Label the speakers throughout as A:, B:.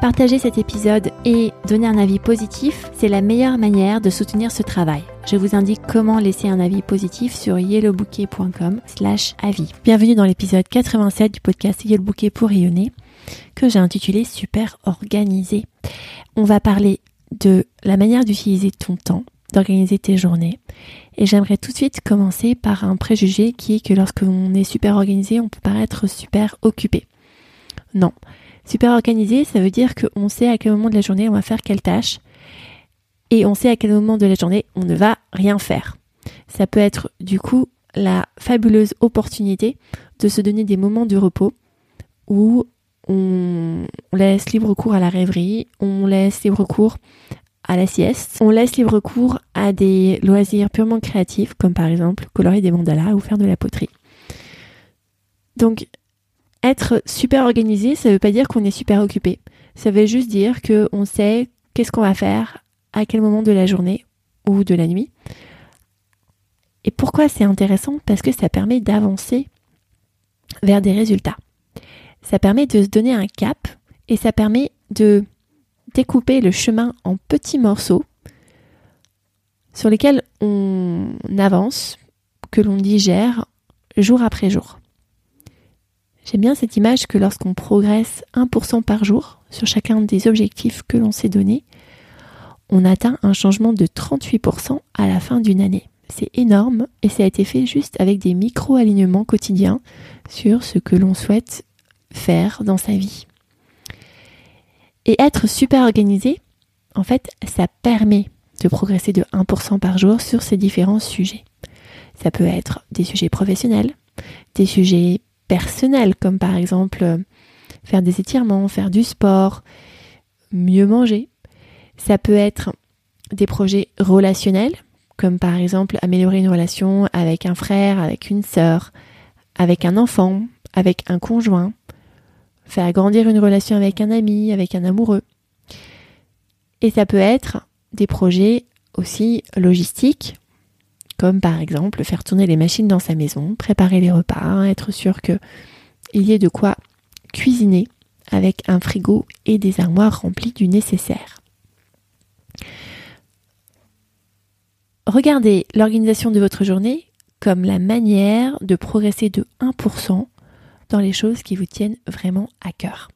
A: Partager cet épisode et donner un avis positif, c'est la meilleure manière de soutenir ce travail. Je vous indique comment laisser un avis positif sur yellowbouquet.com slash avis. Bienvenue dans l'épisode 87 du podcast Yellowbouquet pour rayonner que j'ai intitulé Super organisé. On va parler de la manière d'utiliser ton temps, d'organiser tes journées. Et j'aimerais tout de suite commencer par un préjugé qui est que lorsque l'on est super organisé, on peut paraître super occupé. Non. Super organisé, ça veut dire qu'on sait à quel moment de la journée on va faire quelle tâche et on sait à quel moment de la journée on ne va rien faire. Ça peut être du coup la fabuleuse opportunité de se donner des moments de repos où on laisse libre cours à la rêverie, on laisse libre cours à la sieste, on laisse libre cours à des loisirs purement créatifs comme par exemple colorer des mandalas ou faire de la poterie. Donc être super organisé, ça ne veut pas dire qu'on est super occupé. Ça veut juste dire qu'on sait qu'est-ce qu'on va faire à quel moment de la journée ou de la nuit. Et pourquoi c'est intéressant? Parce que ça permet d'avancer vers des résultats. Ça permet de se donner un cap et ça permet de découper le chemin en petits morceaux sur lesquels on avance, que l'on digère jour après jour. J'aime bien cette image que lorsqu'on progresse 1% par jour sur chacun des objectifs que l'on s'est donné, on atteint un changement de 38% à la fin d'une année. C'est énorme et ça a été fait juste avec des micro-alignements quotidiens sur ce que l'on souhaite faire dans sa vie. Et être super organisé, en fait, ça permet de progresser de 1% par jour sur ces différents sujets. Ça peut être des sujets professionnels, des sujets personnels, comme par exemple euh, faire des étirements, faire du sport, mieux manger. Ça peut être des projets relationnels, comme par exemple améliorer une relation avec un frère, avec une sœur, avec un enfant, avec un conjoint, faire grandir une relation avec un ami, avec un amoureux. Et ça peut être des projets aussi logistiques, comme par exemple faire tourner les machines dans sa maison, préparer les repas, être sûr qu'il y ait de quoi cuisiner avec un frigo et des armoires remplies du nécessaire. Regardez l'organisation de votre journée comme la manière de progresser de 1% dans les choses qui vous tiennent vraiment à cœur.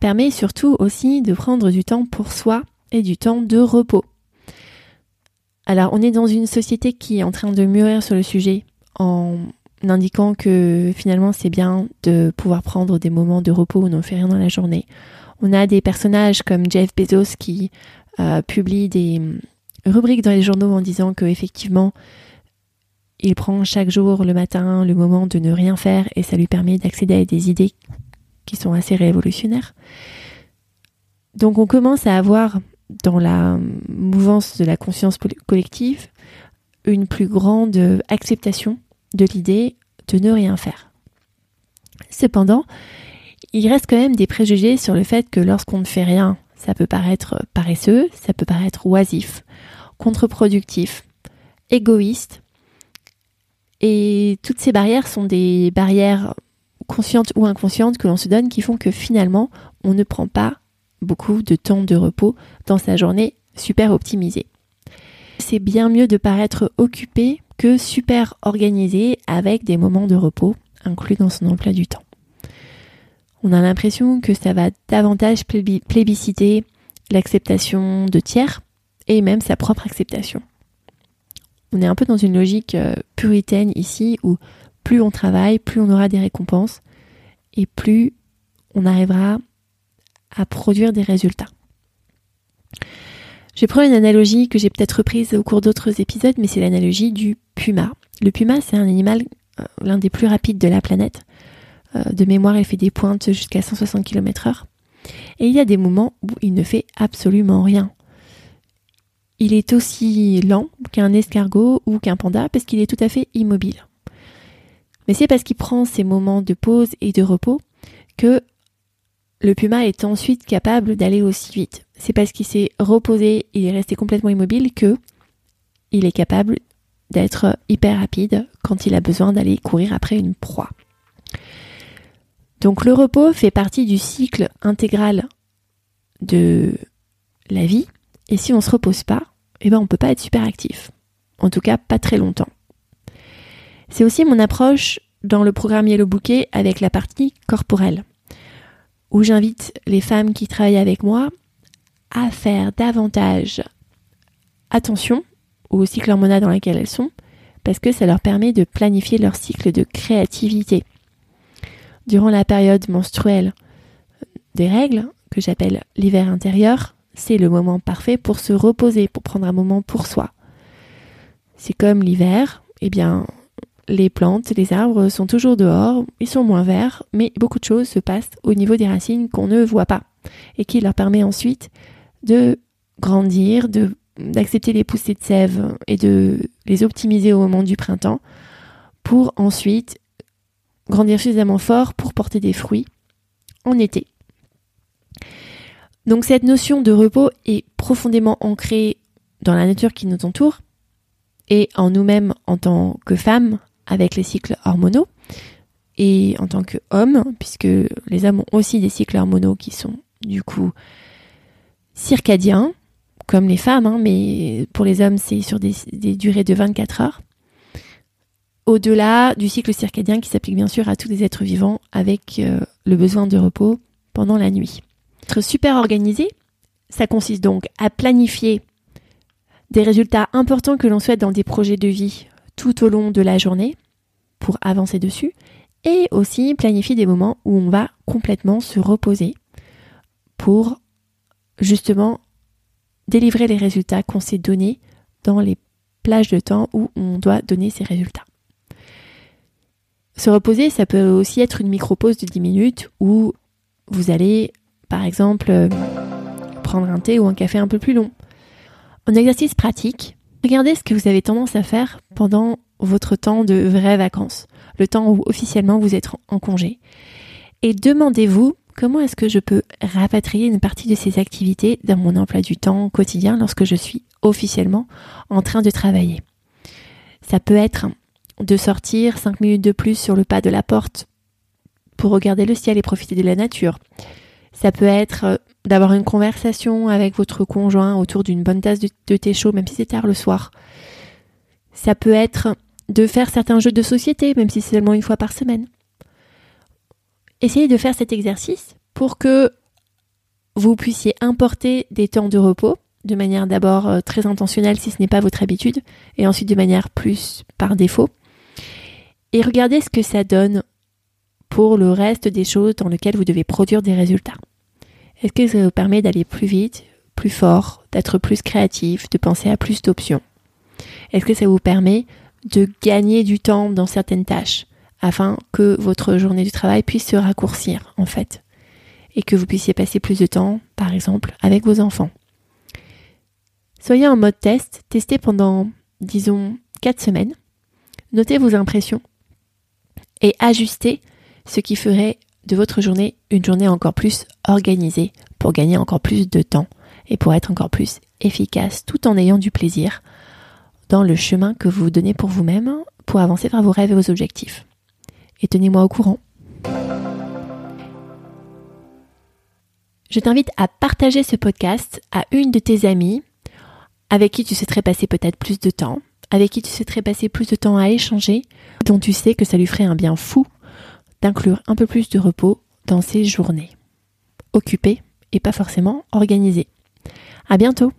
A: Permet surtout aussi de prendre du temps pour soi et du temps de repos. Alors, on est dans une société qui est en train de mûrir sur le sujet en indiquant que finalement c'est bien de pouvoir prendre des moments de repos où on ne fait rien dans la journée. On a des personnages comme Jeff Bezos qui euh, publie des rubriques dans les journaux en disant que effectivement il prend chaque jour le matin le moment de ne rien faire et ça lui permet d'accéder à des idées qui sont assez révolutionnaires. Donc on commence à avoir dans la mouvance de la conscience collective une plus grande acceptation de l'idée de ne rien faire. Cependant, il reste quand même des préjugés sur le fait que lorsqu'on ne fait rien, ça peut paraître paresseux, ça peut paraître oisif, contre-productif, égoïste, et toutes ces barrières sont des barrières conscientes ou inconscientes que l'on se donne qui font que finalement, on ne prend pas beaucoup de temps de repos dans sa journée super optimisée. C'est bien mieux de paraître occupé que super organisé avec des moments de repos inclus dans son emploi du temps. On a l'impression que ça va davantage plébisciter l'acceptation de tiers et même sa propre acceptation. On est un peu dans une logique euh, puritaine ici où plus on travaille, plus on aura des récompenses et plus on arrivera à produire des résultats. Je prends une analogie que j'ai peut-être reprise au cours d'autres épisodes, mais c'est l'analogie du puma. Le puma, c'est un animal, euh, l'un des plus rapides de la planète. Euh, de mémoire, il fait des pointes jusqu'à 160 km/h. Et il y a des moments où il ne fait absolument rien. Il est aussi lent qu'un escargot ou qu'un panda parce qu'il est tout à fait immobile. Mais c'est parce qu'il prend ces moments de pause et de repos que le puma est ensuite capable d'aller aussi vite. C'est parce qu'il s'est reposé, il est resté complètement immobile que il est capable d'être hyper rapide quand il a besoin d'aller courir après une proie. Donc le repos fait partie du cycle intégral de la vie et si on se repose pas, eh ben on peut pas être super actif. En tout cas, pas très longtemps. C'est aussi mon approche dans le programme Yellow Bouquet avec la partie corporelle où j'invite les femmes qui travaillent avec moi à faire davantage attention au cycle hormonal dans lequel elles sont, parce que ça leur permet de planifier leur cycle de créativité. Durant la période menstruelle des règles, que j'appelle l'hiver intérieur, c'est le moment parfait pour se reposer, pour prendre un moment pour soi. C'est comme l'hiver, eh bien, les plantes, les arbres sont toujours dehors, ils sont moins verts, mais beaucoup de choses se passent au niveau des racines qu'on ne voit pas et qui leur permet ensuite de grandir, d'accepter les poussées de sève et de les optimiser au moment du printemps pour ensuite grandir suffisamment fort pour porter des fruits en été. Donc cette notion de repos est profondément ancrée dans la nature qui nous entoure et en nous-mêmes en tant que femmes, avec les cycles hormonaux et en tant qu'homme, puisque les hommes ont aussi des cycles hormonaux qui sont du coup circadiens, comme les femmes, hein, mais pour les hommes c'est sur des, durées de 24 heures. Au-delà du cycle circadien qui s'applique bien sûr à tous les êtres vivants avec euh, le besoin de repos pendant la nuit. Être super organisé, ça consiste donc à planifier des résultats importants que l'on souhaite dans des projets de vie tout au long de la journée pour avancer dessus et aussi planifier des moments où on va complètement se reposer pour justement délivrer les résultats qu'on s'est donnés dans les plages de temps où on doit donner ces résultats. Se reposer, ça peut aussi être une micro-pause de 10 minutes où vous allez, par exemple, prendre un thé ou un café un peu plus long. En exercice pratique, Regardez ce que vous avez tendance à faire pendant votre temps de vraies vacances, le temps où officiellement vous êtes en congé. Et demandez-vous comment est-ce que je peux rapatrier une partie de ces activités dans mon emploi du temps quotidien lorsque je suis officiellement en train de travailler. Ça peut être de sortir 5 minutes de plus sur le pas de la porte pour regarder le ciel et profiter de la nature. Ça peut être d'avoir une conversation avec votre conjoint autour d'une bonne tasse de, thé chaud, même si c'est tard le soir. Ça peut être de faire certains jeux de société, même si c'est seulement une fois par semaine. Essayez de faire cet exercice pour que vous puissiez importer des temps de repos de manière d'abord euh, très intentionnelle si ce n'est pas votre habitude, et ensuite de manière plus par défaut. Et regardez ce que ça donne pour le reste des choses dans lesquelles vous devez produire des résultats. Est-ce que ça vous permet d'aller plus vite, plus fort, d'être plus créatif, de penser à plus d'options? Est-ce que ça vous permet de gagner du temps dans certaines tâches afin que votre journée du travail puisse se raccourcir en fait? Et que vous puissiez passer plus de temps, par exemple, avec vos enfants. Soyez en mode test, testez pendant, disons, 4 semaines, notez vos impressions et ajustez ce qui ferait de votre journée une journée encore plus organisée pour gagner encore plus de temps et pour être encore plus efficace tout en ayant du plaisir dans le chemin que vous donnez pour vous-même pour avancer vers vos rêves et vos objectifs. Et tenez-moi au courant. Je t'invite à partager ce podcast à une de tes amies avec qui tu souhaiterais passer peut-être plus de temps, avec qui tu souhaiterais passer plus de temps à échanger, dont tu sais que ça lui ferait un bien fou d'inclure un peu plus de repos dans ses journées. Occupées et pas forcément organisées. À bientôt!